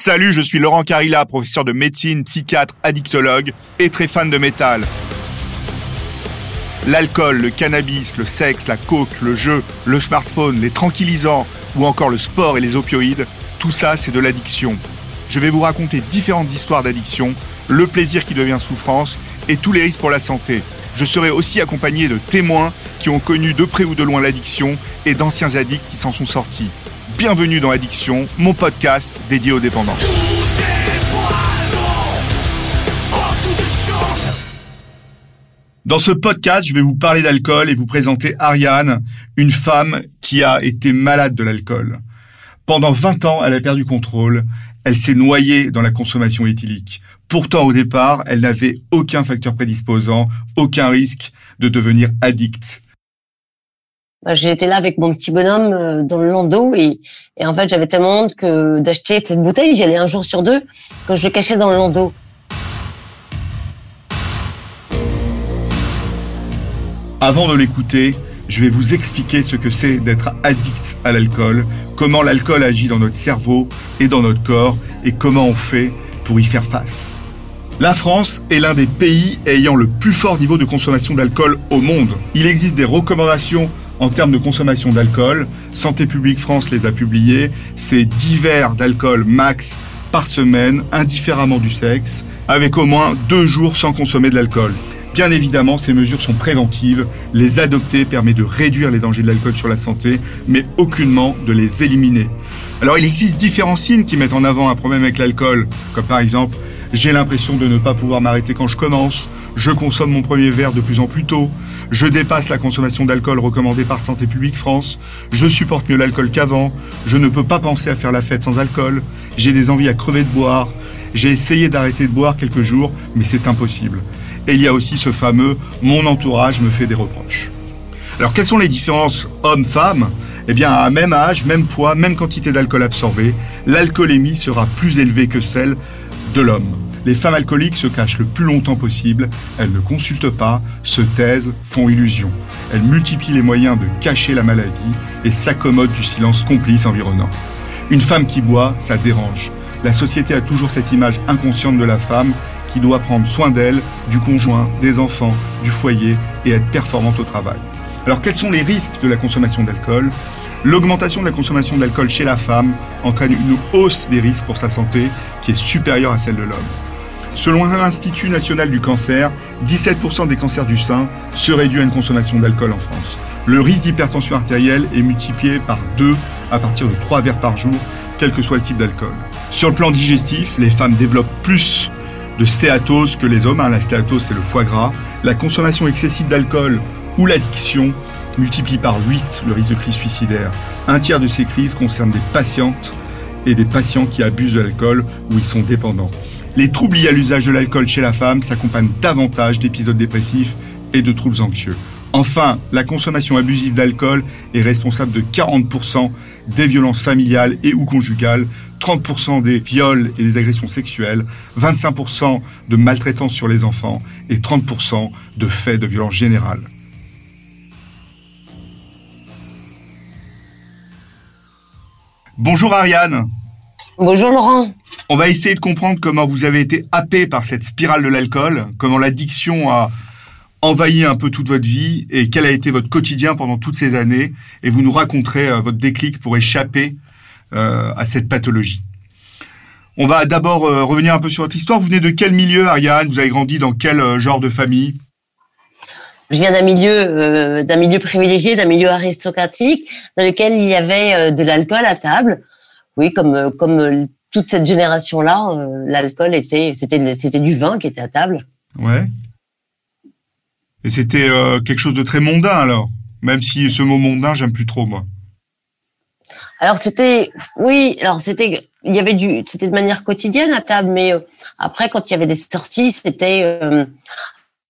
Salut, je suis Laurent Carilla, professeur de médecine, psychiatre, addictologue et très fan de métal. L'alcool, le cannabis, le sexe, la coke, le jeu, le smartphone, les tranquillisants ou encore le sport et les opioïdes, tout ça c'est de l'addiction. Je vais vous raconter différentes histoires d'addiction, le plaisir qui devient souffrance et tous les risques pour la santé. Je serai aussi accompagné de témoins qui ont connu de près ou de loin l'addiction et d'anciens addicts qui s'en sont sortis. Bienvenue dans Addiction, mon podcast dédié aux dépendances. Dans ce podcast, je vais vous parler d'alcool et vous présenter Ariane, une femme qui a été malade de l'alcool. Pendant 20 ans, elle a perdu contrôle. Elle s'est noyée dans la consommation éthylique. Pourtant, au départ, elle n'avait aucun facteur prédisposant, aucun risque de devenir addict. Bah, j'étais là avec mon petit bonhomme euh, dans le landau et, en fait j'avais tellement honte que d'acheter cette bouteille, j'y allais un jour sur deux, que je le cachais dans le landau. Avant de l'écouter, je vais vous expliquer ce que c'est d'être addict à l'alcool, comment l'alcool agit dans notre cerveau et dans notre corps et comment on fait pour y faire face. La France est l'un des pays ayant le plus fort niveau de consommation d'alcool au monde. Il existe des recommandations en termes de consommation d'alcool. Santé publique France les a publiées. C'est 10 verres d'alcool max par semaine, indifféremment du sexe, avec au moins deux jours sans consommer de l'alcool. Bien évidemment, ces mesures sont préventives. Les adopter permet de réduire les dangers de l'alcool sur la santé, mais aucunement de les éliminer. Alors il existe différents signes qui mettent en avant un problème avec l'alcool, comme par exemple j'ai l'impression de ne pas pouvoir m'arrêter quand je commence. Je consomme mon premier verre de plus en plus tôt. Je dépasse la consommation d'alcool recommandée par Santé publique France. Je supporte mieux l'alcool qu'avant. Je ne peux pas penser à faire la fête sans alcool. J'ai des envies à crever de boire. J'ai essayé d'arrêter de boire quelques jours, mais c'est impossible. Et il y a aussi ce fameux mon entourage me fait des reproches. Alors quelles sont les différences hommes-femmes? Eh bien à même âge, même poids, même quantité d'alcool absorbé, l'alcoolémie sera plus élevée que celle de l'homme. Les femmes alcooliques se cachent le plus longtemps possible, elles ne consultent pas, se taisent, font illusion. Elles multiplient les moyens de cacher la maladie et s'accommodent du silence complice environnant. Une femme qui boit, ça dérange. La société a toujours cette image inconsciente de la femme qui doit prendre soin d'elle, du conjoint, des enfants, du foyer et être performante au travail. Alors quels sont les risques de la consommation d'alcool? L'augmentation de la consommation d'alcool chez la femme entraîne une hausse des risques pour sa santé qui est supérieure à celle de l'homme. Selon l'Institut national du cancer, 17% des cancers du sein seraient dus à une consommation d'alcool en France. Le risque d'hypertension artérielle est multiplié par 2 à partir de 3 verres par jour, quel que soit le type d'alcool. Sur le plan digestif, les femmes développent plus de stéatose que les hommes. Hein. La stéatose, c'est le foie gras. La consommation excessive d'alcool ou l'addiction multiplie par 8 le risque de crise suicidaire. Un tiers de ces crises concernent des patientes et des patients qui abusent de l'alcool ou ils sont dépendants. Les troubles liés à l'usage de l'alcool chez la femme s'accompagnent davantage d'épisodes dépressifs et de troubles anxieux. Enfin, la consommation abusive d'alcool est responsable de 40% des violences familiales et ou conjugales, 30% des viols et des agressions sexuelles, 25% de maltraitance sur les enfants et 30% de faits de violence générale. Bonjour Ariane. Bonjour Laurent. On va essayer de comprendre comment vous avez été happé par cette spirale de l'alcool, comment l'addiction a envahi un peu toute votre vie et quel a été votre quotidien pendant toutes ces années. Et vous nous raconterez euh, votre déclic pour échapper euh, à cette pathologie. On va d'abord euh, revenir un peu sur votre histoire. Vous venez de quel milieu, Ariane? Vous avez grandi dans quel genre de famille? Je viens d'un milieu, d'un milieu privilégié, d'un milieu aristocratique, dans lequel il y avait de l'alcool à table. Oui, comme comme toute cette génération-là, l'alcool était, c'était, c'était du vin qui était à table. Ouais. Et c'était quelque chose de très mondain alors, même si ce mot mondain, j'aime plus trop moi. Alors c'était, oui, alors c'était, il y avait du, c'était de manière quotidienne à table, mais euh, après quand il y avait des sorties, c'était, euh,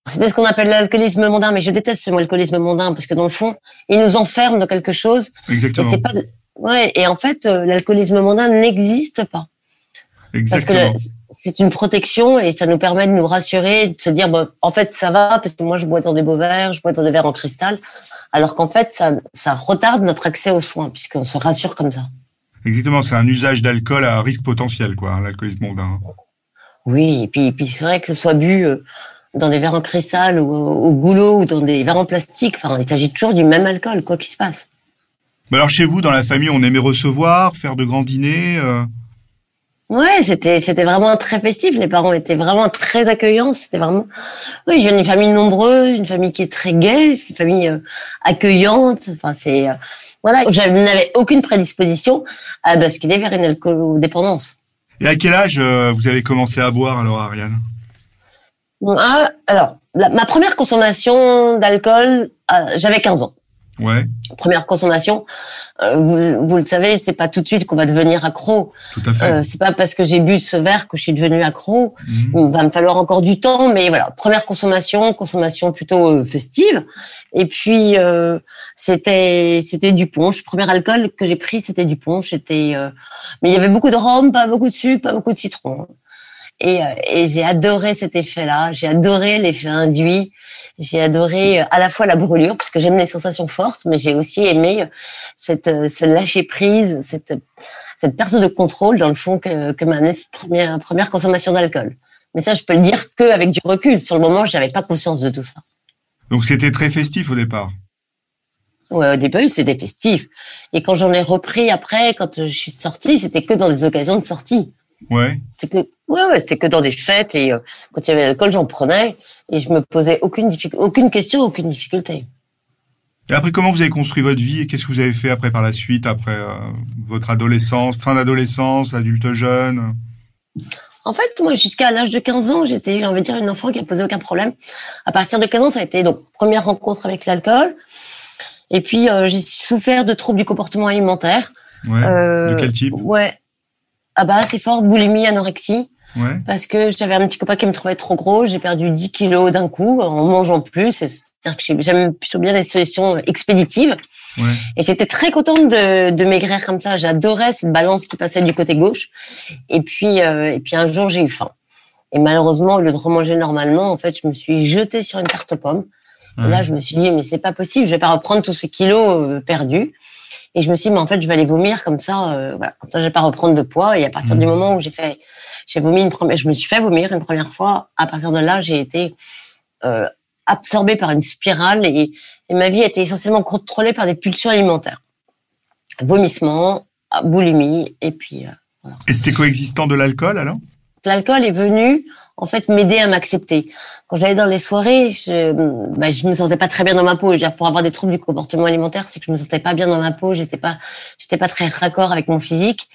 c'était ce qu'on appelle l'alcoolisme mondain. Mais je déteste ce mot alcoolisme mondain parce que dans le fond, il nous enferme dans quelque chose. Exactement. Et ouais, et en fait, euh, l'alcoolisme mondain n'existe pas. Exactement. Parce que c'est une protection et ça nous permet de nous rassurer, de se dire, bon, en fait, ça va parce que moi, je bois dans des beaux verres, je bois dans des verres en cristal, alors qu'en fait, ça, ça retarde notre accès aux soins puisqu'on se rassure comme ça. Exactement, c'est un usage d'alcool à risque potentiel, quoi, hein, l'alcoolisme mondain. Oui, et puis, puis c'est vrai que ce soit bu euh, dans des verres en cristal ou au goulot ou dans des verres en plastique, enfin, il s'agit toujours du même alcool, quoi qu'il se passe. Mais alors chez vous, dans la famille, on aimait recevoir, faire de grands dîners euh... Ouais, c'était c'était vraiment très festif. Les parents étaient vraiment très accueillants. C'était vraiment, oui, j'ai une famille nombreuse, une famille qui est très gaie, une famille euh, accueillante. Enfin, c'est euh, voilà, je n'avais aucune prédisposition à basculer vers une alcoolodépendance. Et à quel âge euh, vous avez commencé à boire alors, Ariane? Ah, Alors, ma première consommation d'alcool, j'avais 15 ans. Ouais. Première consommation, euh, vous, vous, le savez, c'est pas tout de suite qu'on va devenir accro. Tout à fait. Euh, c'est pas parce que j'ai bu ce verre que je suis devenu accro. Mhm. Il va me falloir encore du temps, mais voilà. Première consommation, consommation plutôt euh, festive. Et puis euh, c'était c'était du punch. Premier alcool que j'ai pris, c'était du punch. C'était, euh, mais il y avait beaucoup de rhum, pas beaucoup de sucre, pas beaucoup de citron. Et, et j'ai adoré cet effet-là. J'ai adoré l'effet induit. J'ai adoré euh, à la fois la brûlure, parce que j'aime les sensations fortes, mais j'ai aussi aimé euh, cette, euh, ce lâcher prise, cette, cette perte de contrôle, dans le fond, que, que m'a amené cette première, première consommation d'alcool. Mais ça, je peux le dire qu'avec du recul. Sur le moment, je n'avais pas conscience de tout ça. Donc, c'était très festif au départ Ouais, au début, c'était festif. Et quand j'en ai repris après, quand je suis sortie, c'était que dans des occasions de sortie. Ouais. C'est que, ouais, ouais c'était que dans des fêtes et euh, quand il y avait l'alcool, j'en prenais et je me posais aucune aucune question, aucune difficulté. Et après, comment vous avez construit votre vie et qu'est-ce que vous avez fait après par la suite, après euh, votre adolescence, fin d'adolescence, adulte jeune? En fait, moi, jusqu'à l'âge de 15 ans, j'étais, j'ai envie de dire, une enfant qui a posé aucun problème. À partir de 15 ans, ça a été donc première rencontre avec l'alcool. Et puis, euh, j'ai souffert de troubles du comportement alimentaire. Ouais. de quel type? Ouais ah bah c'est fort, boulimie, anorexie. Ouais. Parce que j'avais un petit copain qui me trouvait trop gros, j'ai perdu 10 kilos d'un coup en mangeant plus. C'est-à-dire que j'aime plutôt bien les solutions expéditives. Ouais. Et j'étais très contente de, de maigrir comme ça. J'adorais cette balance qui passait du côté gauche. Et puis, euh, et puis un jour, j'ai eu faim. Et malheureusement, au lieu de remanger normalement, en fait, je me suis jetée sur une tarte aux pommes. Et là, je me suis dit, mais c'est pas possible, je vais pas reprendre tous ces kilos euh, perdus. Et je me suis dit, mais en fait, je vais aller vomir comme ça, euh, voilà, comme ça, je vais pas reprendre de poids. Et à partir du mmh. moment où j'ai fait, j'ai vomi une première, je me suis fait vomir une première fois. À partir de là, j'ai été euh, absorbée par une spirale et, et, ma vie a été essentiellement contrôlée par des pulsions alimentaires, vomissement, boulimie, et puis. Euh, voilà. Et c'était coexistant de l'alcool alors? L'alcool est venu en fait m'aider à m'accepter. Quand j'allais dans les soirées, je, bah, je me sentais pas très bien dans ma peau. dire, pour avoir des troubles du comportement alimentaire, c'est que je me sentais pas bien dans ma peau. J'étais pas, j'étais pas très raccord avec mon physique.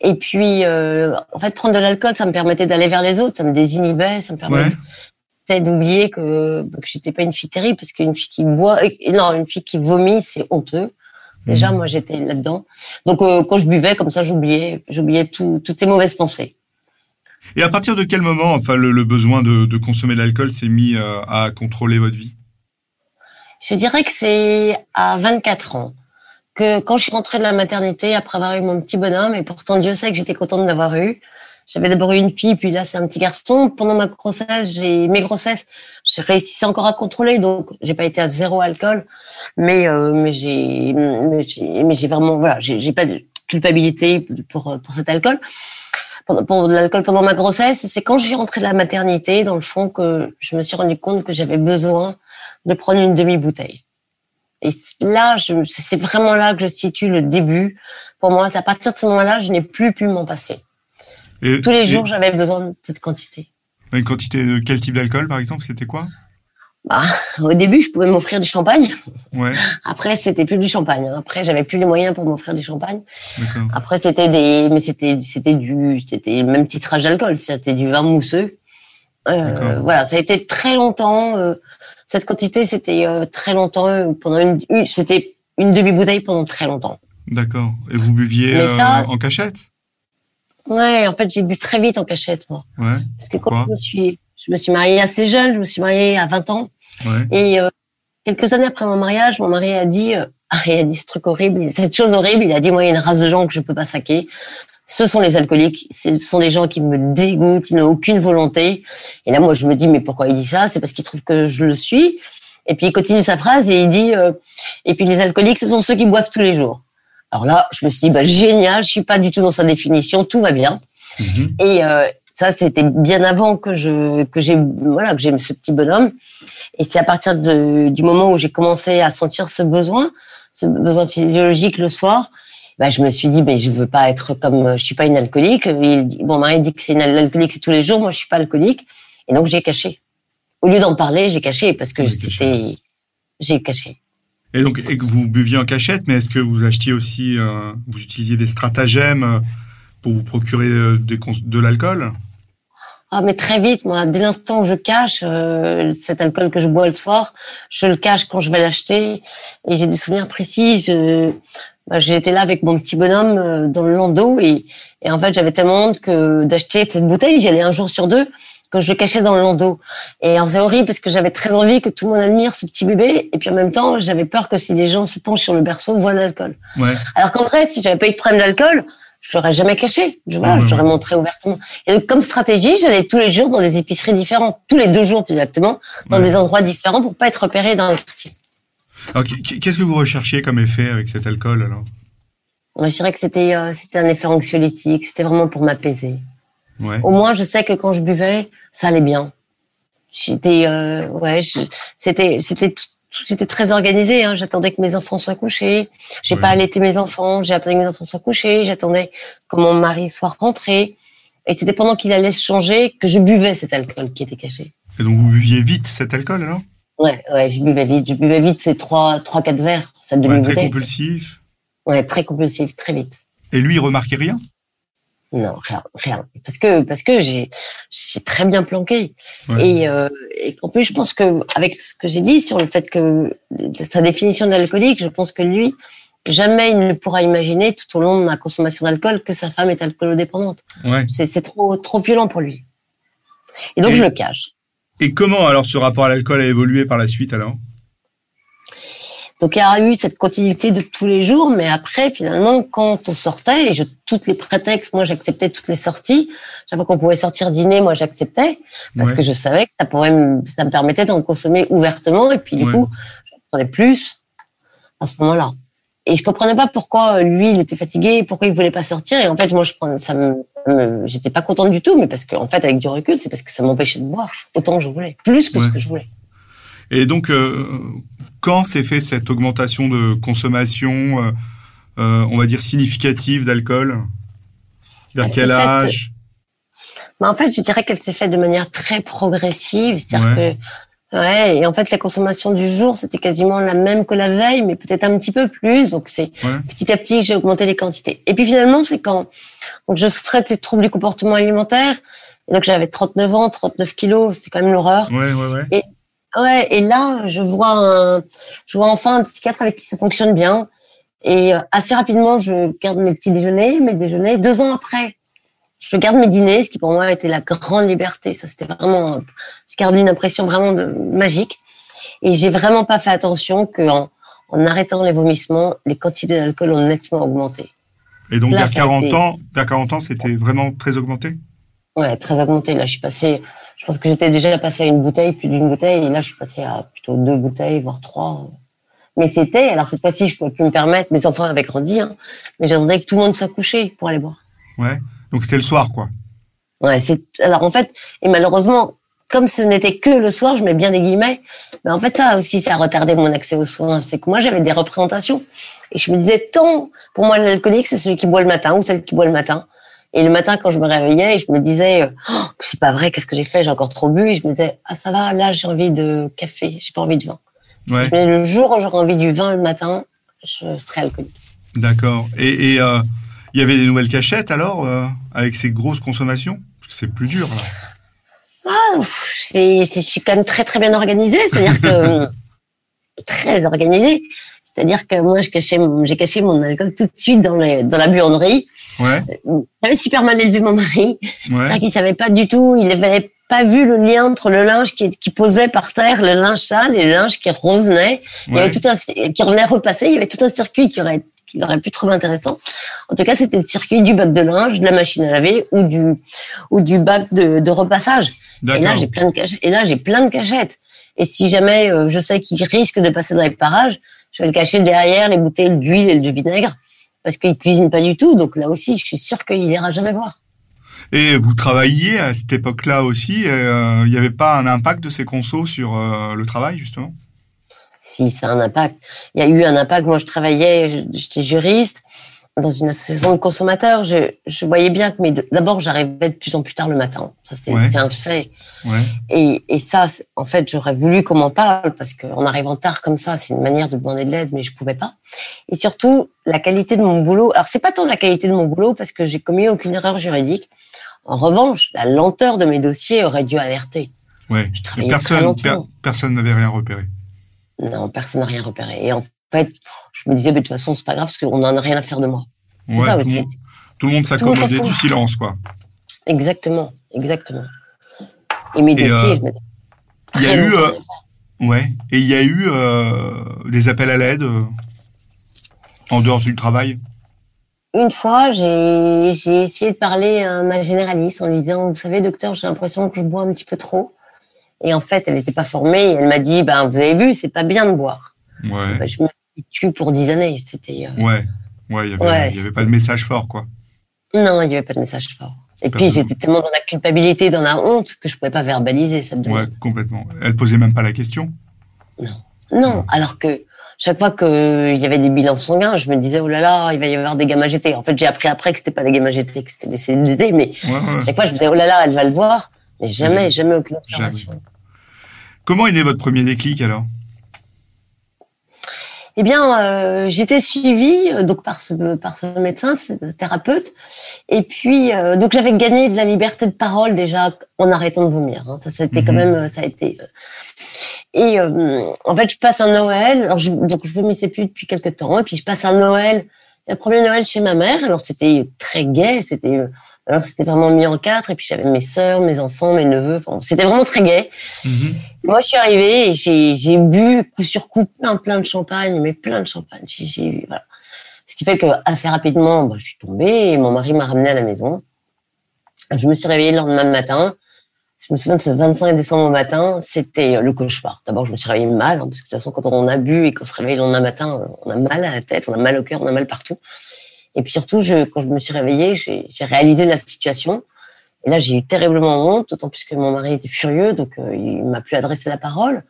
Et puis, euh, en fait, prendre de l'alcool, ça me permettait d'aller vers les autres, ça me désinhibait, ça me permettait ouais. d'oublier que, que j'étais pas une fille terrible, parce qu'une fille qui boit, non, une fille qui vomit, c'est honteux. Déjà, mmh. moi, j'étais là-dedans. Donc, euh, quand je buvais, comme ça, j'oubliais, j'oubliais tout, toutes ces mauvaises pensées. Et à partir de quel moment, enfin, le, besoin de, de consommer de l'alcool s'est mis euh, à contrôler votre vie? Je dirais que c'est à 24 ans que quand je suis rentrée de la maternité après avoir eu mon petit bonhomme, et pourtant Dieu sait que j'étais contente d'avoir eu. J'avais d'abord eu une fille, puis là c'est un petit garçon. Pendant ma grossesse, j'ai mes grossesses, j'ai réussi encore à contrôler, donc j'ai pas été à zéro alcool, mais euh, mais j'ai mais j'ai vraiment voilà, j'ai pas de culpabilité pour pour cet alcool pour, de l'alcool pendant ma grossesse. C'est quand j'ai rentré de la maternité, dans le fond, que je me suis rendu compte que j'avais besoin de prendre une demi-bouteille. Et là, c'est vraiment là que je situe le début. Pour moi, à partir de ce moment-là, je n'ai plus pu m'en passer. Et, Tous les jours, j'avais besoin de cette quantité. Une quantité de quel type d'alcool, par exemple? C'était quoi? Bah, au début, je pouvais m'offrir du champagne. Ouais. Après, c'était plus du champagne. Après, j'avais plus les moyens pour m'offrir du champagne. Après, c'était des, mais c'était, c'était du, c'était le même titrage d'alcool. C'était du vin mousseux. Euh, voilà, ça a été très longtemps. Euh, cette quantité, c'était euh, très longtemps. Euh, pendant une, une c'était une demi bouteille pendant très longtemps. D'accord. Et vous buviez euh, ça, en cachette? Ouais, en fait, j'ai bu très vite en cachette, moi. Ouais. Parce que quand je me suis, je me suis mariée assez jeune, je me suis mariée à 20 ans. Ouais. Et euh, quelques années après mon mariage, mon mari a dit, euh, il a dit ce truc horrible, cette chose horrible. Il a dit, moi, il y a une race de gens que je peux pas saquer. Ce sont les alcooliques. Ce sont des gens qui me dégoûtent. Ils n'ont aucune volonté. Et là, moi, je me dis, mais pourquoi il dit ça? C'est parce qu'il trouve que je le suis. Et puis il continue sa phrase et il dit, euh, et puis les alcooliques, ce sont ceux qui boivent tous les jours. Alors là, je me suis dit, bah, génial, je suis pas du tout dans sa définition, tout va bien. Mhm. Et euh, ça, c'était bien avant que je que j'ai voilà que j'ai ce petit bonhomme. Et c'est à partir de, du moment où j'ai commencé à sentir ce besoin, ce besoin physiologique le soir, bah, je me suis dit, mais je veux pas être comme, je suis pas une alcoolique. Il bon, mari dit que c'est une alcoolique, c'est tous les jours. Moi, je suis pas alcoolique. Et donc, j'ai caché. Au lieu d'en parler, j'ai caché parce que c'était, j'ai caché. Et donc, et que vous buviez en cachette, mais est-ce que vous achetiez aussi, euh, vous utilisiez des stratagèmes euh, pour vous procurer euh, des de l'alcool? Ah, mais très vite, moi, dès l'instant où je cache euh, cet alcool que je bois le soir, je le cache quand je vais l'acheter. Et j'ai des souvenirs précis. Je, bah, j'étais là avec mon petit bonhomme euh, dans le landau et, et en fait, j'avais tellement honte que d'acheter cette bouteille. J'y allais un jour sur deux que je le cachais dans le landau. Et c'est horrible parce que j'avais très envie que tout le monde admire ce petit bébé. Et puis en même temps, j'avais peur que si les gens se penchent sur le berceau, voient l'alcool. Ouais. Alors qu'en vrai, si j'avais pas eu de problème d'alcool, je l'aurais jamais caché. Je, Mhm. je l'aurais montré ouvertement. Et donc, comme stratégie, j'allais tous les jours dans des épiceries différentes, tous les deux jours plus exactement, dans Ouais. des endroits différents pour pas être repéré dans le quartier. Alors, Qu'est-ce que vous recherchiez comme effet avec cet alcool alors? Moi, je dirais que c'était euh, c'était un effet anxiolytique. C'était vraiment pour m'apaiser. Ouais. Au moins, je sais que quand je buvais, ça allait bien. J'étais, euh, ouais, c'était, c'était, tout- j'étais très organisée. Hein. J'attendais que mes enfants soient couchés. J'ai pas allaité mes enfants. J'ai attendu que mes enfants soient couchés. J'attendais que mon mari soit rentré. Et c'était pendant qu'il allait se changer que je buvais cet alcool qui était caché. Et donc, vous buviez vite cet alcool alors? Ouais, ouais, je buvais vite. Je buvais vite ces trois, trois, quatre verres, cette Ouais. Très compulsif. Ouais, très compulsif, très vite. Et lui, il remarquait rien? Non, rien, rien. Parce que parce que j'ai j'ai très bien planqué. Ouais. Et, euh, et en plus, je pense que avec ce que j'ai dit sur le fait que sa définition d'alcoolique, je pense que lui, jamais il ne pourra imaginer tout au long de ma consommation d'alcool que sa femme est alcoolodépendante. Ouais. C'est c'est trop trop violent pour lui. Et donc Et- je le cache. Et comment alors ce rapport à l'alcool a évolué par la suite alors? Donc il y a eu cette continuité de tous les jours, mais après finalement quand on sortait et je toutes les prétextes, moi j'acceptais toutes les sorties. Chaque fois qu'on pouvait sortir dîner, moi j'acceptais parce Ouais. que je savais que ça pourrait me, ça me permettait d'en consommer ouvertement et puis du Ouais. coup j'en prenais plus à ce moment-là. Et je comprenais pas pourquoi euh, lui il était fatigué, pourquoi il voulait pas sortir et en fait moi je prenais ça me, ça me- j'étais pas contente du tout mais parce que en fait avec du recul c'est parce que ça m'empêchait de boire autant que je voulais, plus que Ouais. ce que je voulais. Et donc, euh, quand s'est fait cette augmentation de consommation, euh, euh, on va dire significative d'alcool? Vers quel s'est faite- âge? Mais en fait, je dirais qu'elle s'est faite de manière très progressive. C'est-à-dire Ouais. que, ouais, et en fait, la consommation du jour, c'était quasiment la même que la veille, mais peut-être un petit peu plus. Donc, c'est Ouais. petit à petit que j'ai augmenté les quantités. Et puis finalement, c'est quand, donc je souffrais de ces troubles du comportement alimentaire. Et donc, j'avais 39 ans, 39 kilos, c'était quand même l'horreur. Ouais, ouais, ouais. Ouais, et là, je vois un, je vois enfin un psychiatre avec qui ça fonctionne bien. Et euh, assez rapidement, je garde mes petits déjeuners, mes déjeuners. Deux ans après, je garde mes dîners, ce qui pour moi était la grande liberté. Ça, c'était vraiment, je garde une impression vraiment de, magique. Et j'ai vraiment pas fait attention qu'en en arrêtant les vomissements, les quantités d'alcool ont nettement augmenté. Et donc, vers ça a 40 été- ans, vers 40 ans, c'était vraiment très augmenté? Ouais, très augmenté. Là, je suis passée, je pense que j'étais déjà passée à une bouteille, plus d'une bouteille, et là, je suis passée à plutôt deux bouteilles, voire trois. Mais c'était, alors cette fois-ci, je pouvais plus me permettre, mes enfants avaient grandi, hein, mais j'attendais que tout le monde soit couché pour aller boire. Ouais. Donc, c'était le soir, quoi. Ouais, c'est, alors en fait, et malheureusement, comme ce n'était que le soir, je mets bien des guillemets, mais en fait, ça aussi, ça a retardé mon accès aux soins. C'est que moi, j'avais des représentations. Et je me disais, tant, pour moi, l'alcoolique, c'est celui qui boit le matin ou celle qui boit le matin. Et le matin, quand je me réveillais, je me disais, oh, c'est pas vrai, qu'est-ce que j'ai fait? J'ai encore trop bu. Et je me disais, ah, ça va, là, j'ai envie de café, j'ai pas envie de vin. Ouais. Mais le jour où j'aurai envie du vin le matin, je serai alcoolique. D'accord. Et euh, il y avait des nouvelles cachettes alors, euh, avec ces grosses consommations? Parce que c'est plus dur, là. Ah, c'est, je suis quand même très très bien organisée, c'est-à-dire que très organisée. C'est-à-dire que moi, je cachais, j'ai caché mon alcool tout de suite dans, les, dans la buanderie. Ouais, J'avais super mal élevé mon mari. ouais. C'est-à-dire qu'il savait pas du tout, il avait pas vu le lien entre le linge qui, qui posait par terre, le linge sale et le linge qui revenait. Il y avait tout un, qui revenait repasser. Il y avait tout un circuit qui aurait, qu'il aurait pu trouver intéressant. En tout cas, c'était le circuit du bac de linge, de la machine à laver ou du, ou du bac de, de repassage. Et là, j'ai plein de cachettes. Et là, j'ai plein de cachettes. Et si jamais euh, je sais qu'il risque de passer dans les parages, je vais le cacher derrière les bouteilles d'huile et de vinaigre. parce qu'il cuisine pas du tout. Donc là aussi, je suis sûre qu'il ira jamais voir. Et vous travailliez à cette époque-là aussi. euh, Il n'y avait pas un impact de ces consos sur euh, le travail, justement? Si, ça a un impact. Il y a eu un impact. Moi, je travaillais, j'étais juriste dans une association de consommateurs. Je, je voyais bien que, mais d'abord, j'arrivais de plus en plus tard le matin. Ça, c'est Ouais. un fait. Ouais. Et, et ça, en fait, j'aurais voulu qu'on m'en parle parce qu'en arrivant tard comme ça, c'est une manière de demander de l'aide, mais je pouvais pas. Et surtout, la qualité de mon boulot. Alors, c'est pas tant la qualité de mon boulot parce que j'ai commis aucune erreur juridique. En revanche, la lenteur de mes dossiers aurait dû alerter. Ouais. Je personne, per- personne n'avait rien repéré. Non, personne n'a rien repéré. Et en fait, je me disais, mais de toute façon, c'est pas grave parce qu'on n'en a rien à faire de moi. C'est Ouais, ça tout, aussi. le monde, tout le s'accommodait du silence, quoi. Exactement, exactement. Et mes Et, dossiers, euh, Il y a eu, euh, ouais, et il y a eu euh, des appels à l'aide en dehors du travail? Une fois, j'ai essayé de parler à ma généraliste en lui disant, vous savez, docteur, j'ai l'impression que je bois un petit peu trop. Et en fait, elle n'était pas formée. Et elle m'a dit, ben, vous avez vu, c'est pas bien de boire. Ouais, Ben, je me suis tue pour dix années. C'était euh, ouais, ouais. Il y avait, Ouais, y avait pas de message fort, quoi. non, il n'y avait pas de message fort. Et puis, j'étais tellement dans la culpabilité, dans la honte, que je pouvais pas verbaliser cette Ouais, complètement. Elle posait même pas la question. Non, alors que chaque fois qu'il y avait des bilans sanguins, je me disais, oh là là, il va y avoir des gamma GT. En fait, j'ai appris après que c'était pas des gamma GT, que c'était des CDD, mais Ouais, ouais. chaque fois, je me disais, oh là là, elle va le voir. Mais jamais, jamais aucune observation. Comment est né votre premier déclic alors? Eh bien, euh, j'étais suivie euh, donc par ce par ce médecin, ce thérapeute, et puis euh, donc j'avais gagné de la liberté de parole déjà en arrêtant de vomir. hein. Ça, c'était quand Mhm. même, euh, ça a été. euh, Et euh, en fait, je passe un Noël. Alors, je, donc je vomissais plus depuis quelques temps, et puis je passe un Noël, le premier Noël chez ma mère. Alors c'était très gai, c'était euh, alors c'était vraiment mis en quatre, et puis j'avais mes sœurs, mes enfants, mes neveux. Enfin, c'était vraiment très gai. Moi, je suis arrivée et j'ai, j'ai bu coup sur coup plein, plein de champagne, mais plein de champagne. J'ai, j'ai- voilà. Ce qui fait que assez rapidement, bah, je suis tombée et mon mari m'a ramenée à la maison. Je me suis réveillée le lendemain matin. Je me souviens de ce 25 décembre au matin, c'était le cauchemar. D'abord, je me suis réveillée mal, hein, parce que de toute façon, quand on a bu et qu'on se réveille le lendemain matin, on a mal à la tête, on a mal au cœur, on a mal partout. Et puis surtout, je, quand je me suis réveillée, j'ai, j'ai réalisé la situation. Et là, j'ai eu terriblement honte, d'autant plus que mon mari était furieux, donc euh, il m'a plus adressé la parole.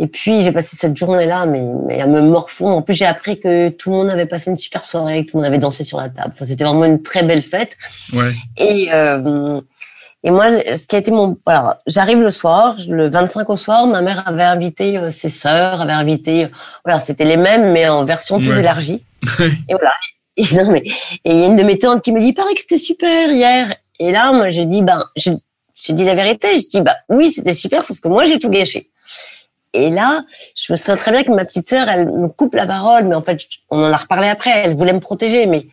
Et puis, j'ai passé cette journée-là, mais, mais à me morfondre. En plus, j'ai appris que tout le monde avait passé une super soirée, que tout le monde avait dansé sur la table. Enfin, c'était vraiment une très belle fête. Ouais. Et, euh, et moi, ce qui a été mon... Voilà, j'arrive le soir, le 25 au soir, ma mère avait invité euh, ses sœurs, avait invité... euh, Voilà, c'était les mêmes, mais en version plus Ouais. élargie. et voilà. Et, non, mais, il y a une de mes tantes qui me dit, il paraît que c'était super hier. Et là, moi, je dis, ben, je, je dis la vérité. Je dis, bah oui, c'était super, sauf que moi, j'ai tout gâché. Et là, je me souviens très bien que ma petite sœur, elle me coupe la parole, mais en fait, on en a reparlé après. Elle voulait me protéger, mais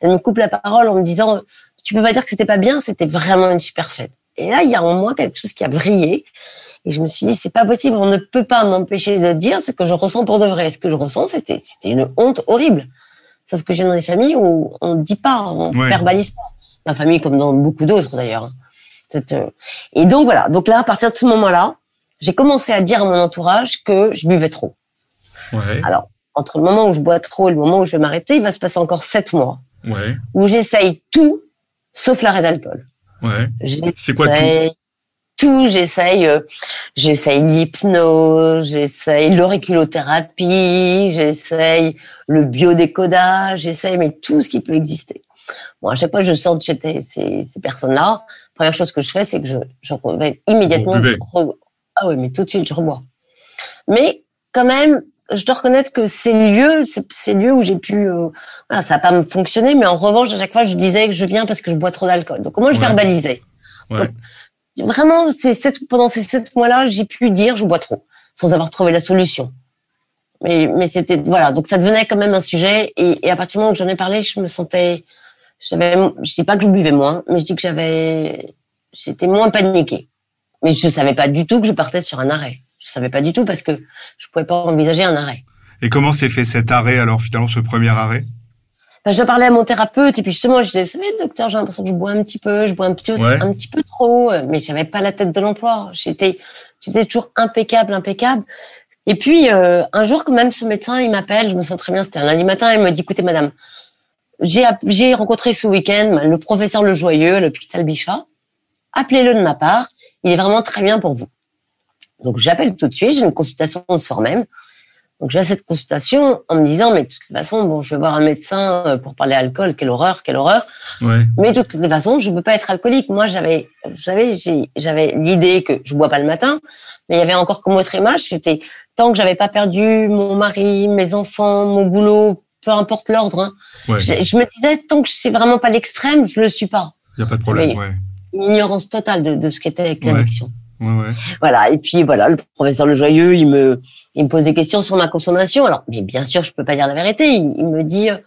elle me coupe la parole en me disant, tu peux pas dire que c'était pas bien, c'était vraiment une super fête. Et là, il y a en moi quelque chose qui a vrillé. Et je me suis dit, c'est pas possible, on ne peut pas m'empêcher de dire ce que je ressens pour de vrai. Ce que je ressens, c'était, c'était une honte horrible. Sauf que j'ai dans des familles où on ne dit pas, on Ouais. verbalise pas. Ma famille, comme dans beaucoup d'autres d'ailleurs. Euh, Et donc voilà. Donc là, à partir de ce moment-là, j'ai commencé à dire à mon entourage que je buvais trop. Ouais. Alors, entre le moment où je bois trop et le moment où je vais m'arrêter, il va se passer encore sept mois Ouais. où j'essaye tout sauf l'arrêt d'alcool. Ouais. C'est quoi J'essaye tout J'essaye, euh, j'essaye l'hypnose, j'essaye l'auriculothérapie, j'essaye le biodécodage, j'essaye mais tout ce qui peut exister. Bon, à chaque fois que je sors de chez ces, ces personnes-là, première chose que je fais, c'est que je, je vais immédiatement. Re- ah oui, mais tout de suite, je rebois. Mais quand même, je dois reconnaître que ces lieux, ces, lieux où j'ai pu, euh, voilà, ça n'a pas fonctionné, mais en revanche, à chaque fois, je disais que je viens parce que je bois trop d'alcool. Donc, au moins, je Ouais. verbalisais? Ouais. Vraiment, ces sept, pendant ces sept mois-là, j'ai pu dire je bois trop, sans avoir trouvé la solution. Mais, mais c'était, voilà, donc ça devenait quand même un sujet. Et, et à partir du moment où j'en ai parlé, je me sentais, j'avais, je dis pas que je buvais moins, mais je dis que j'avais, j'étais moins paniquée. Mais je savais pas du tout que je partais sur un arrêt. Je savais pas du tout parce que je pouvais pas envisager un arrêt. Et comment s'est fait cet arrêt alors finalement ce premier arrêt? Je parlais à mon thérapeute et puis justement, je disais, vous savez, docteur, j'ai l'impression que je bois un petit peu, je bois un petit, Ouais. un petit peu trop, euh, mais j'avais pas la tête de l'emploi. J'étais, j'étais toujours impeccable, impeccable. Et puis, euh, un jour, quand même, ce médecin, il m'appelle, je me souviens très bien, c'était un lundi matin, il me dit, écoutez, madame, j'ai rencontré ce week-end le professeur Le Joyeux à l'hôpital Bichat. Appelez-le de ma part. Il est vraiment très bien pour vous. Donc j'appelle tout de suite. J'ai une consultation le soir même. Donc j'ai cette consultation en me disant mais de toute façon bon je vais voir un médecin euh, pour parler alcool quelle horreur quelle horreur ouais. mais de toute façon je peux pas être alcoolique moi j'avais vous savez j'avais l'idée que je bois pas le matin mais il y avait encore comme autre image c'était tant que j'avais pas perdu mon mari mes enfants mon boulot peu importe l'ordre hein, ouais. je, je, me disais tant que c'est vraiment pas l'extrême je le suis pas il y a pas de problème ouais. une ignorance totale de, de ce qu'était l'addiction Ouais, ouais. Voilà. Et puis voilà, le professeur Le Joyeux, il me, il me pose des questions sur ma consommation. Alors, mais bien sûr, je peux pas dire la vérité. Il, il me dit, euh,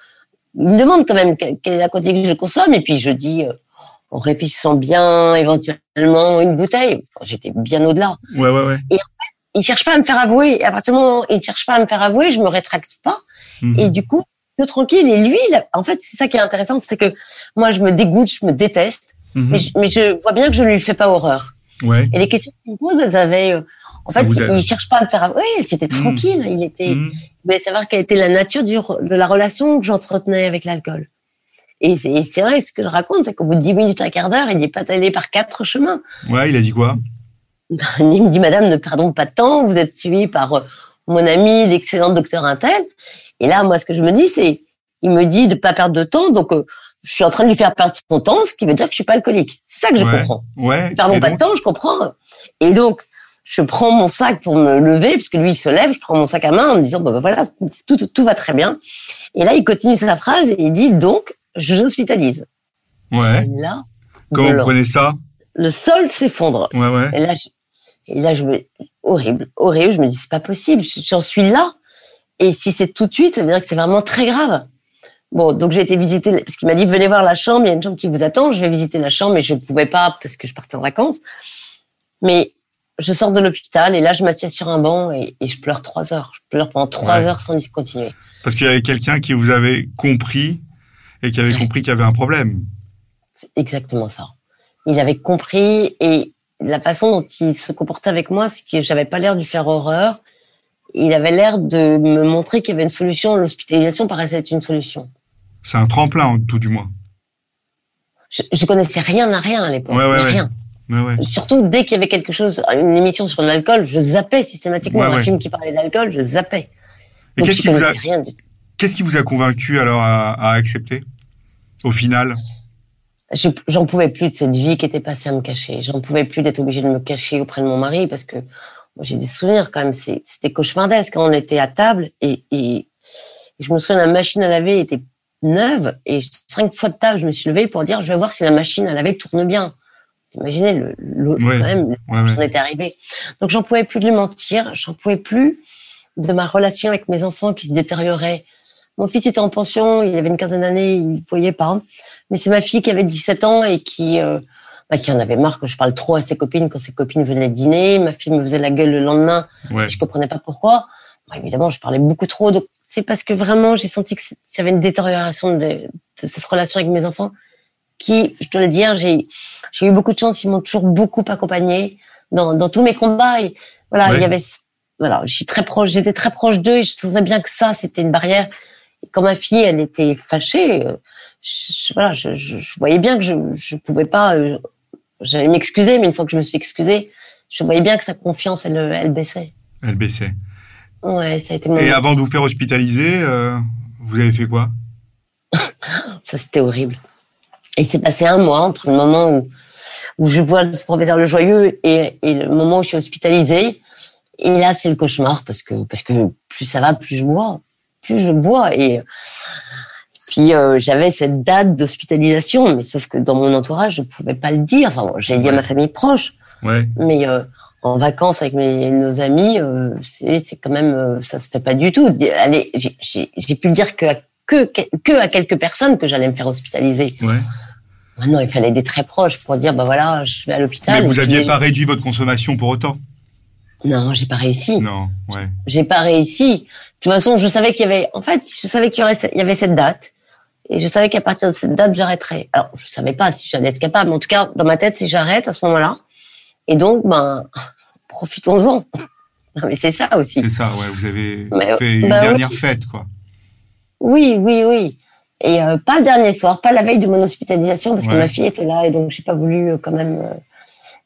il me demande quand même quelle est la quantité que je consomme. Et puis je dis, euh, en réfléchissant bien, éventuellement une bouteille. Enfin, J'étais bien au-delà. Ouais, ouais, ouais. Et en fait, il cherche pas à me faire avouer. Et à partir du moment où il cherche pas à me faire avouer, je me rétracte pas. Mhm. Et du coup, tout tranquille. Et lui, a- en fait, c'est ça qui est intéressant, c'est que moi, je me dégoûte, je me déteste. Mhm. Mais, je, mais je vois bien que je ne lui fais pas horreur. Ouais. Et les questions qu'il me pose, elles avaient. euh, En Ça fait, il cherche pas à me faire. Oui, c'était Mhm. tranquille. Il était. Il voulait savoir quelle était la nature du, de la relation que j'entretenais avec l'alcool. Et c'est vrai, ce que je raconte, c'est qu'au bout de 10 minutes, un quart d'heure, il n'est pas allé par quatre chemins. Ouais, il a dit quoi? Il me dit, Madame, ne perdons pas de temps. Vous êtes suivie par euh, mon ami, l'excellent docteur Intel. Et là, moi, ce que je me dis, c'est, il me dit de pas perdre de temps. Donc, euh, je suis en train de lui faire perdre son temps, ce qui veut dire que je suis pas alcoolique. C'est ça que je Ouais. comprends. Ouais. Perdons et pas donc de temps, je comprends. Et donc, je prends mon sac pour me lever, puisque lui, il se lève, je prends mon sac à main en me disant, bah, bah, voilà, tout, tout, tout va très bien. Et là, il continue sa phrase et il dit, donc, je l'hospitalise. Ouais. Et là, Comment vous prenez ça? Le sol s'effondre. Ouais, ouais. Et là, je, et là, je me, horrible, horrible. Je me dis, c'est pas possible. J'en suis là. Et si c'est tout de suite, ça veut dire que c'est vraiment très grave. Bon, donc j'ai été visiter, parce qu'il m'a dit, venez voir la chambre, il y a une chambre qui vous attend. Je vais visiter la chambre, mais je ne pouvais pas parce que je partais en vacances. Mais je sors de l'hôpital et là, je m'assieds sur un banc et, et je pleure trois heures. Je pleure pendant trois Ouais. heures sans discontinuer. Parce qu'il y avait quelqu'un qui vous avait compris et qui avait Ouais. compris qu'il y avait un problème. C'est exactement ça. Il avait compris et la façon dont il se comportait avec moi, c'est que j'avais pas l'air de lui faire horreur. Il avait l'air de me montrer qu'il y avait une solution. L'hospitalisation paraissait être une solution. C'est un tremplin, tout du moins. Je, je connaissais rien à rien à l'époque. Ouais, ouais. Rien. Ouais. Surtout dès qu'il y avait quelque chose, une émission sur l'alcool, je zappais systématiquement. Un film qui parlait d'alcool, je zappais. Et qu'est-ce je qui, vous a, du qui vous a convaincu alors à, à accepter Au final? Je- J'en pouvais plus de cette vie qui était passée à me cacher. J'en pouvais plus d'être obligée de me cacher auprès de mon mari parce que j'ai des souvenirs quand même. C'était cauchemardesque quand on était à table et, et, et je me souviens la machine à laver était neuve et cinq fois de table je me suis levée pour dire je vais voir si la machine à laver tourne bien. Vous imaginez le, le- Ouais. quand même Ouais, j'en ouais. étais arrivée. Donc j'en pouvais plus de lui mentir, j'en pouvais plus de ma relation avec mes enfants qui se détériorait. Mon fils était en pension, il avait une quinzaine d'années, il ne voyait pas. Mais c'est ma fille qui avait 17 ans et qui, euh, bah, qui en avait marre que je parle trop à ses copines quand ses copines venaient dîner. Ma fille me faisait la gueule le lendemain, je comprenais pas pourquoi. Évidemment, je parlais beaucoup trop. Donc c'est parce que vraiment j'ai senti que j'avais une détérioration de, de cette relation avec mes enfants qui, je dois le dire, j'ai j'ai eu beaucoup de chance. Ils m'ont toujours beaucoup accompagnée dans, dans tous mes combats. Et voilà, Ouais. il y avait, voilà, je suis très proche, j'étais très proche d'eux et je sentais bien que ça, c'était une barrière. Et quand ma fille, elle était fâchée, euh, je, je- voilà, je, je, je voyais bien que je, je pouvais pas, euh, j'allais m'excuser, mais une fois que je me suis excusée, je voyais bien que sa confiance, elle, elle baissait. Elle baissait. Ouais, ça a été mon Et avant de vous faire hospitaliser, euh, vous avez fait quoi? Ça, c'était horrible. Et c'est passé un mois entre le moment où, où je vois le professeur Le Joyeux et, et le moment où je suis hospitalisée. Et là, c'est le cauchemar parce que, parce que plus ça va, plus je bois. Plus je bois. Et puis, euh, j'avais cette date d'hospitalisation, mais sauf que dans mon entourage, je pouvais pas le dire. Enfin, bon, j'allais dire à ma famille proche, Ouais. mais euh, en vacances avec mes, nos amis, euh, c'est c'est quand même, euh, ça se fait pas du tout. Allez, j'ai- pu dire que à, que, que à quelques personnes que j'allais me faire hospitaliser. Ouais. Maintenant, il fallait des très proches pour dire, bah voilà, je vais à l'hôpital. Mais vous puis aviez les- pas réduit votre consommation pour autant? Non, j'ai pas réussi. Non. Ouais. J'ai pas réussi. De toute façon, je savais qu'il y avait, en fait, je savais qu'il y avait cette date. Et je savais qu'à partir de cette date, j'arrêterais. Alors, je savais pas si j'allais être capable, mais en tout cas, dans ma tête, c'est j'arrête à ce moment-là. Et donc, ben, profitons-en. Non, mais c'est ça aussi. C'est ça, ouais. Vous avez Mais, fait une oui. dernière fête, quoi. Oui, oui, oui. Et euh, pas le dernier soir, pas la veille de mon hospitalisation, parce que ma fille était là et donc j'ai pas voulu euh, quand même. Euh,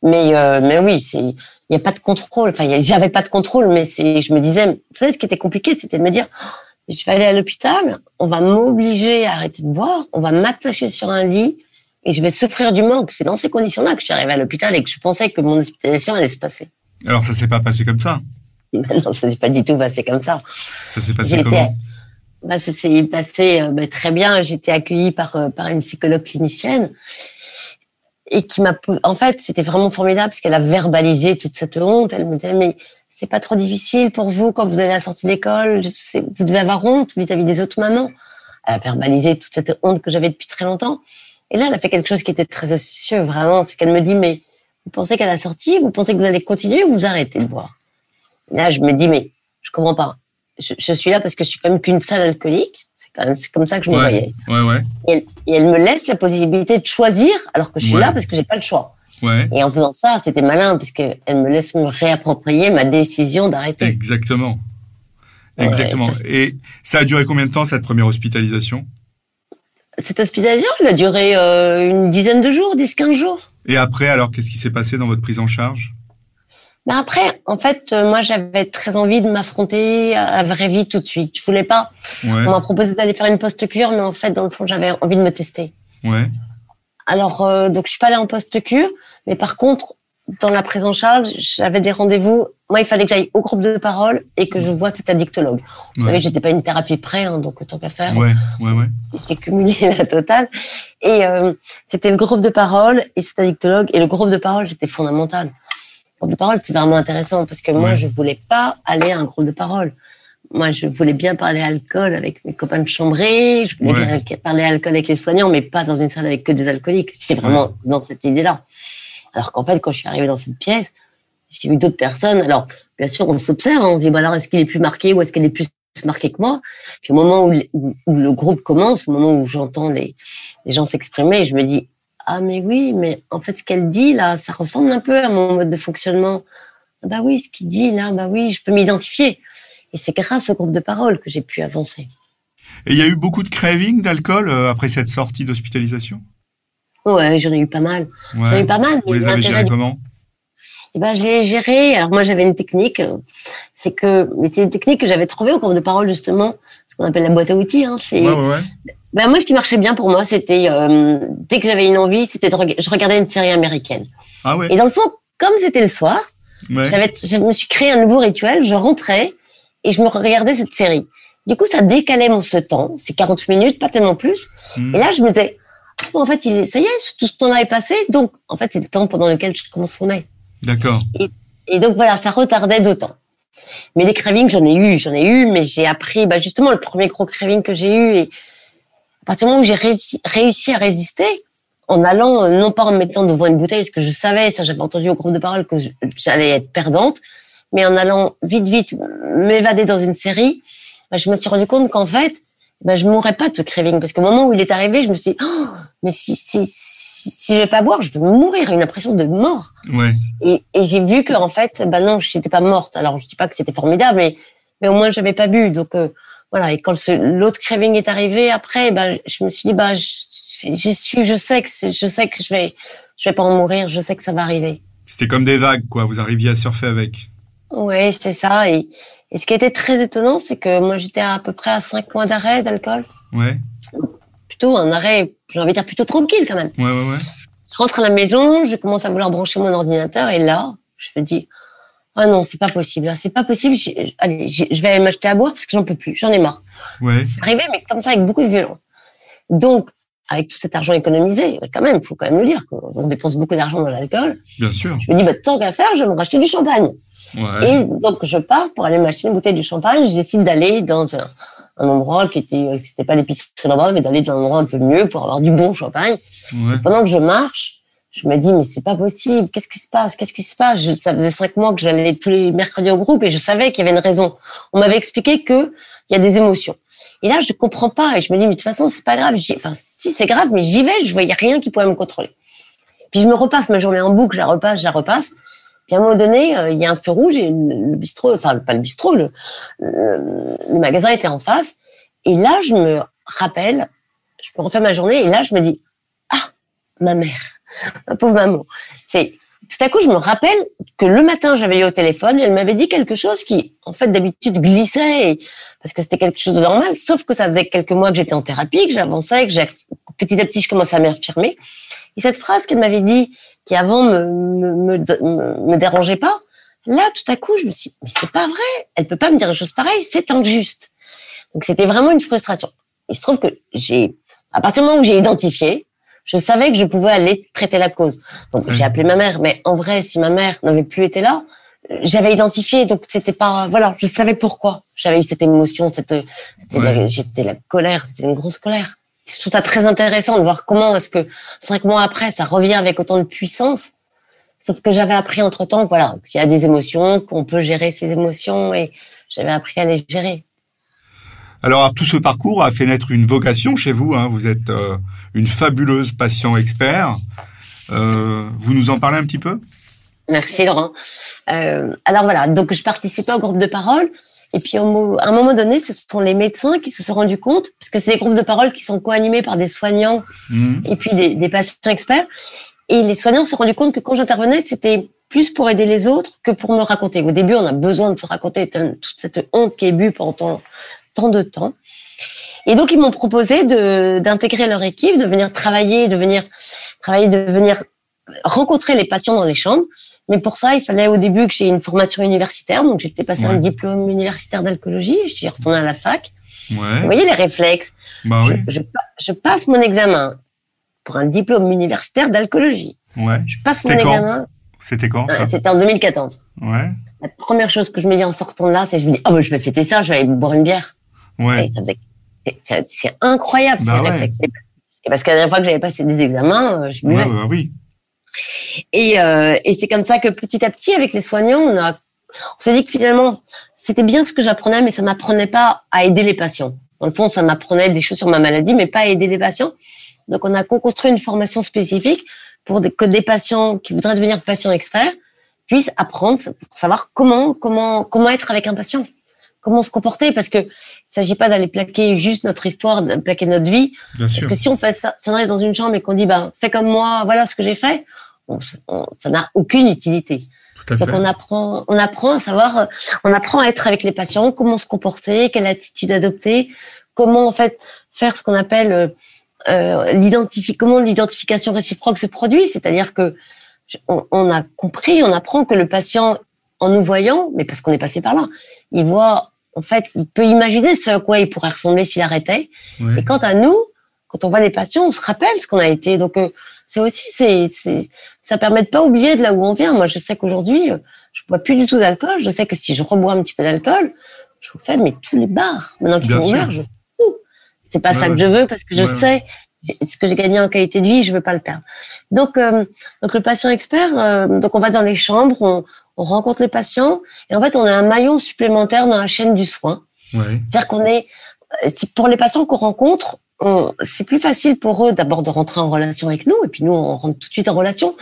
mais mais oui, c'est il y a pas de contrôle. Enfin, j'avais pas de contrôle, mais c'est je me disais, vous savez, ce qui était compliqué, c'était de me dire, oh, je vais aller à l'hôpital, on va m'obliger à arrêter de boire, on va m'attacher sur un lit et je vais souffrir du manque. C'est dans ces conditions-là que je suis arrivée à l'hôpital et que je pensais que mon hospitalisation allait se passer. Alors ça s'est pas passé comme ça. non, ça s'est pas du tout passé comme ça. Ça s'est passé comment? Bah, ça s'est passé euh, bah, très bien. J'étais accueillie par euh, par une psychologue clinicienne et qui m'a en fait c'était vraiment formidable parce qu'elle a verbalisé toute cette honte. Elle me disait mais c'est pas trop difficile pour vous quand vous allez à la sortie de l'école. Vous devez avoir honte vis-à-vis des autres mamans. Elle a verbalisé toute cette honte que j'avais depuis très longtemps. Et là, elle a fait quelque chose qui était très astucieux, vraiment. C'est qu'elle me dit, mais vous pensez qu'à la sortie, vous pensez que vous allez continuer ou vous arrêtez de boire? Là, je me dis, mais je comprends pas je, suis là parce que je suis quand même qu'une salle alcoolique. C'est quand même c'est comme ça que je me voyais. Ouais, ouais. Et elle, me laisse la possibilité de choisir alors que je suis là parce que j'ai pas le choix. Ouais. Et en faisant ça, c'était malin parce qu'elle me laisse me réapproprier ma décision d'arrêter. Exactement. Exactement. Et ça a duré combien de temps cette première hospitalisation? Cette hospitalisation, elle a duré euh, une dizaine de jours, 10-15 jours. Et après, alors, qu'est-ce qui s'est passé dans votre prise en charge? Mais après, en fait, euh, moi, j'avais très envie de m'affronter à la vraie vie tout de suite. Je voulais pas. On m'a proposé d'aller faire une post-cure, mais en fait, dans le fond, j'avais envie de me tester. Ouais. Alors, euh, donc, je suis pas allée en post-cure, mais par contre, dans la prise en charge, j'avais des rendez-vous. Moi, il fallait que j'aille au groupe de parole et que je vois cet addictologue. Vous savez, j'étais pas une thérapie près, hein, donc tant qu'à faire. Ouais, ouais, ouais. J'ai cumulé la totale. Et euh, c'était le groupe de parole et cet addictologue. Et le groupe de parole, c'était fondamental groupe de parole, c'est vraiment intéressant parce que moi, je voulais pas aller à un groupe de parole. Moi, je voulais bien parler alcool avec mes copains de chambrée, je voulais bien parler alcool avec les soignants, mais pas dans une salle avec que des alcooliques. C'est vraiment dans cette idée-là. Alors qu'en fait, quand je suis arrivée dans cette pièce, j'ai vu d'autres personnes. Alors, bien sûr, on s'observe, hein, on se dit, bah alors, est-ce qu'il est plus marqué ou est-ce qu'elle est plus marquée que moi? Puis au moment où, le groupe commence, au moment où j'entends les, les gens s'exprimer, je me dis, ah mais oui, mais en fait ce qu'elle dit là, ça ressemble un peu à mon mode de fonctionnement. Ah, bah oui, ce qu'il dit là, bah oui, je peux m'identifier. Et c'est grâce au groupe de parole que j'ai pu avancer. Et il y a eu beaucoup de craving d'alcool euh, après cette sortie d'hospitalisation? Ouais, j'en ai eu pas mal. J'en ai eu pas mal. Vous les avez gérés comment? Ben, j'ai géré. Alors moi, j'avais une technique. C'est que, mais c'est une technique que j'avais trouvée au groupe de parole justement, ce qu'on appelle la boîte à outils. Hein. C'est ouais, ouais, ouais. Ben moi, ce qui marchait bien pour moi, c'était euh, dès que j'avais une envie, c'était de je regardais une série américaine. Ah ouais. Et dans le fond, comme c'était le soir, j'avais, je me suis créé un nouveau rituel. Je rentrais et je me regardais cette série. Du coup, ça décalait mon ce temps. C'est 40 minutes, pas tellement plus. Hmm. Et là, je me disais, oh, en fait, il ça y est, tout ce temps-là est passé. Donc, en fait, c'est le temps pendant lequel je consommais. D'accord. Et, donc voilà, ça retardait d'autant. Mais des cravings, j'en ai eu, j'en ai eu, mais j'ai appris, bah justement, le premier gros craving que j'ai eu et à partir du moment où j'ai réussi à résister, en allant, euh, non pas en me mettant devant une bouteille, parce que je savais, ça j'avais entendu au groupe de parole, que j'allais être perdante, mais en allant vite, vite m'évader dans une série, bah, je me suis rendu compte qu'en fait, bah, je mourrais pas de ce craving. Parce qu'au moment où il est arrivé, je me suis dit, oh, mais si, si, si, je vais pas boire, je vais mourir, une impression de mort. Ouais. Et, et j'ai vu qu'en fait, bah non, je n'étais pas morte. Alors, je dis pas que c'était formidable, mais, mais au moins, j'avais pas bu. Donc, euh, voilà. Et quand l'autre craving est arrivé, après, ben, je me suis dit, bah, j'y suis, je sais que je sais que je vais, je vais pas en mourir, je sais que ça va arriver. C'était comme des vagues, quoi. Vous arriviez à surfer avec. Oui, c'est ça. Et, et, ce qui était très étonnant, c'est que moi, j'étais à, peu près à cinq mois d'arrêt d'alcool. Ouais. Plutôt un arrêt, j'ai envie de dire plutôt tranquille quand même. Ouais, ouais, ouais. Je rentre à la maison, je commence à vouloir brancher mon ordinateur et là, je me dis, ah non, c'est pas possible. C'est pas possible. Allez, je vais m'acheter à boire parce que j'en peux plus. J'en ai marre. Ouais. C'est arrivé, mais comme ça, avec beaucoup de violence. Donc, avec tout cet argent économisé, quand même, il faut quand même le dire, on dépense beaucoup d'argent dans l'alcool. Bien sûr. Je me dis, bah, tant qu'à faire, je vais me racheter du champagne. Ouais. Et donc, je pars pour aller m'acheter une bouteille de champagne. Je décide d'aller dans un, un, endroit qui était, qui n'était pas l'épicerie là-bas, mais d'aller dans un endroit un peu mieux pour avoir du bon champagne. Ouais. Pendant que je marche, je me dis mais c'est pas possible. Qu'est-ce qui se passe? Qu'est-ce qui se passe? Je, ça faisait cinq mois que j'allais tous les mercredis au groupe et je savais qu'il y avait une raison. On m'avait expliqué que il y a des émotions. Et là je comprends pas et je me dis mais de toute façon c'est pas grave. Enfin si c'est grave mais j'y vais. Je voyais rien qui pouvait me contrôler. Puis je me repasse ma journée en boucle. Je la repasse je la repasse puis à un moment donné euh, il y a un feu rouge et le, bistrot enfin pas le bistrot le, le, magasin était en face et là je me rappelle je refais ma journée et là, je me dis, ah, ma mère, ma pauvre maman. C'est tout à coup, je me rappelle que le matin, j'avais eu au téléphone et elle m'avait dit quelque chose qui, en fait, d'habitude glissait parce que c'était quelque chose de normal. Sauf que ça faisait quelques mois que j'étais en thérapie, que j'avançais, que petit à petit, je commençais à m'affirmer. Et cette phrase qu'elle m'avait dit, qui avant me, me, me, me, dérangeait pas, là, tout à coup, je me suis dit, mais c'est pas vrai. Elle peut pas me dire une chose pareille. C'est injuste. Donc, c'était vraiment une frustration. Il se trouve que j'ai, à partir du moment où j'ai identifié, je savais que je pouvais aller traiter la cause. Donc j'ai appelé ma mère, mais en vrai, si ma mère n'avait plus été là, j'avais identifié, donc c'était pas, voilà, je savais pourquoi. J'avais eu cette émotion, cette, c'était j'étais la colère, c'était une grosse colère. Je trouve ça très intéressant de voir comment est-ce que cinq mois après, ça revient avec autant de puissance. Sauf que j'avais appris entre temps, voilà, qu'il y a des émotions, qu'on peut gérer ces émotions et j'avais appris à les gérer. Alors, tout ce parcours a fait naître une vocation chez vous. Hein. Vous êtes euh, une fabuleuse patient expert. Euh, vous nous en parlez un petit peu? Merci Laurent. Euh, alors voilà, donc je participais au groupe de parole. Et puis à un moment donné, ce sont les médecins qui se sont rendus compte, parce que c'est des groupes de parole qui sont co-animés par des soignants mmh. et puis des, des, patients experts. Et les soignants se sont rendus compte que quand j'intervenais, c'était plus pour aider les autres que pour me raconter. Au début, on a besoin de se raconter toute cette honte qui est bue pendant tant de temps. Et donc, ils m'ont proposé d'intégrer leur équipe, de venir travailler, de venir travailler, de venir rencontrer les patients dans les chambres. Mais pour ça, il fallait au début que j'ai une formation universitaire. Donc, j'étais passé un diplôme universitaire d'alcoolologie. Je suis retournée à la fac. Ouais. Vous voyez les réflexes. Bah oui. je, je, passe mon examen pour un diplôme universitaire d'alcoolologie. Ouais. Je passe mon examen. C'était quand C'était en 2014. Ouais. La première chose que je me dis en sortant de là, c'est je me dis, oh, bah, je vais fêter ça, je vais aller boire une bière. Ouais. C'est incroyable, bah ces réflexes. Et parce que la dernière fois que j'avais passé des examens, euh, je buvais. Ouais, bah oui. Et, euh, et c'est comme ça que petit à petit, avec les soignants, on a, on s'est dit que finalement, c'était bien ce que j'apprenais, mais ça m'apprenait pas à aider les patients. Dans le fond, ça m'apprenait des choses sur ma maladie, mais pas à aider les patients. Donc, on a co-construit une formation spécifique pour que des patients qui voudraient devenir patients experts puissent apprendre pour savoir comment, comment, comment être avec un patient comment se comporter parce que il s'agit pas d'aller plaquer juste notre histoire, de plaquer notre vie. parce que si on fait ça, si on est dans une chambre et qu'on dit ben fais comme moi, voilà ce que j'ai fait, ça n'a aucune utilité. Tout à fait. Donc on apprend, on apprend à savoir, on apprend à être avec les patients, comment se comporter, quelle attitude adopter, comment en fait faire ce qu'on appelle euh, l'identifie, comment l'identification réciproque se produit, c'est-à-dire que on, on, a compris, on apprend que le patient en nous voyant, mais parce qu'on est passé par là, il voit en fait, il peut imaginer ce à quoi il pourrait ressembler s'il arrêtait. Et quant à nous, quand on voit des patients, on se rappelle ce qu'on a été. Donc, euh, c'est aussi, c'est, c'est, ça permet de pas oublier de là où on vient. Moi, je sais qu'aujourd'hui, euh, je bois plus du tout d'alcool. Je sais que si je rebois un petit peu d'alcool, je vous fais mais tous les bars. Maintenant qu'ils sont ouverts, je fais tout. C'est pas ça que je veux parce que je sais ce que j'ai gagné en qualité de vie, je veux pas le perdre. Donc, euh, donc le patient expert, donc on va dans les chambres, on, on rencontre les patients et en fait on a un maillon supplémentaire dans la chaîne du soin. Ouais. C'est-à-dire qu'on est, pour les patients qu'on rencontre, c'est plus facile pour eux d'abord de rentrer en relation avec nous et puis nous on rentre tout de suite en relation.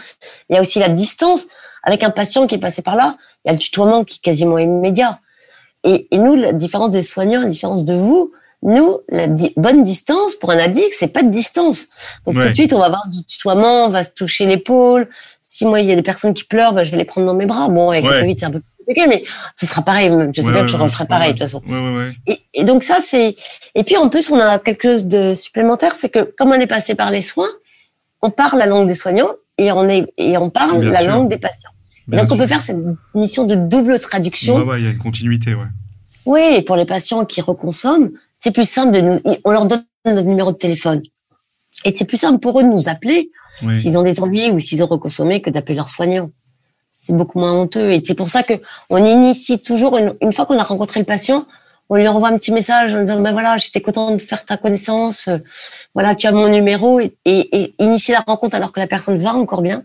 Il y a aussi la distance avec un patient qui est passé par là. Il y a le tutoiement qui est quasiment immédiat. Et, et nous, la différence des soignants, la différence de vous, nous, la bonne distance pour un addict, c'est pas de distance. Donc tout de suite, on va avoir du tutoiement, on va se toucher l'épaule, si moi il y a des personnes qui pleurent, bah, je vais les prendre dans mes bras. Bon, avec le Covid c'est un peu mais ce sera pareil. Je sais pas que je referai pareil de toute façon. Et, et, donc ça c'est. Et puis en plus on a quelque chose de supplémentaire, c'est que comme on est passé par les soins, on parle la langue des soignants et on est et on parle la langue des patients. donc on peut faire cette mission de double traduction. Il y a une continuité, ouais. Oui, et pour les patients qui reconsomment, c'est plus simple de nous. On leur donne notre numéro de téléphone. Et c'est plus simple pour eux de nous appeler s'ils ont des ennuis ou s'ils ont reconsommé que d'appeler leurs soignants. C'est beaucoup moins honteux. Et c'est pour ça que on initie toujours, une, fois qu'on a rencontré le patient, on lui envoie un petit message en disant, ben voilà, j'étais content de faire ta connaissance, voilà, tu as mon numéro, et, et, initier la rencontre alors que la personne va encore bien,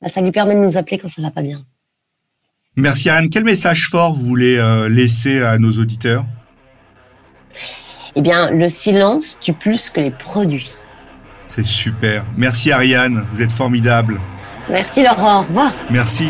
ben, ça lui permet de nous appeler quand ça va pas bien. Merci Anne. Quel message fort vous voulez euh, laisser à nos auditeurs? Eh bien, le silence tue plus que les produits. C'est super. Merci Ariane, vous êtes formidable. Merci Laurent, au revoir. Merci.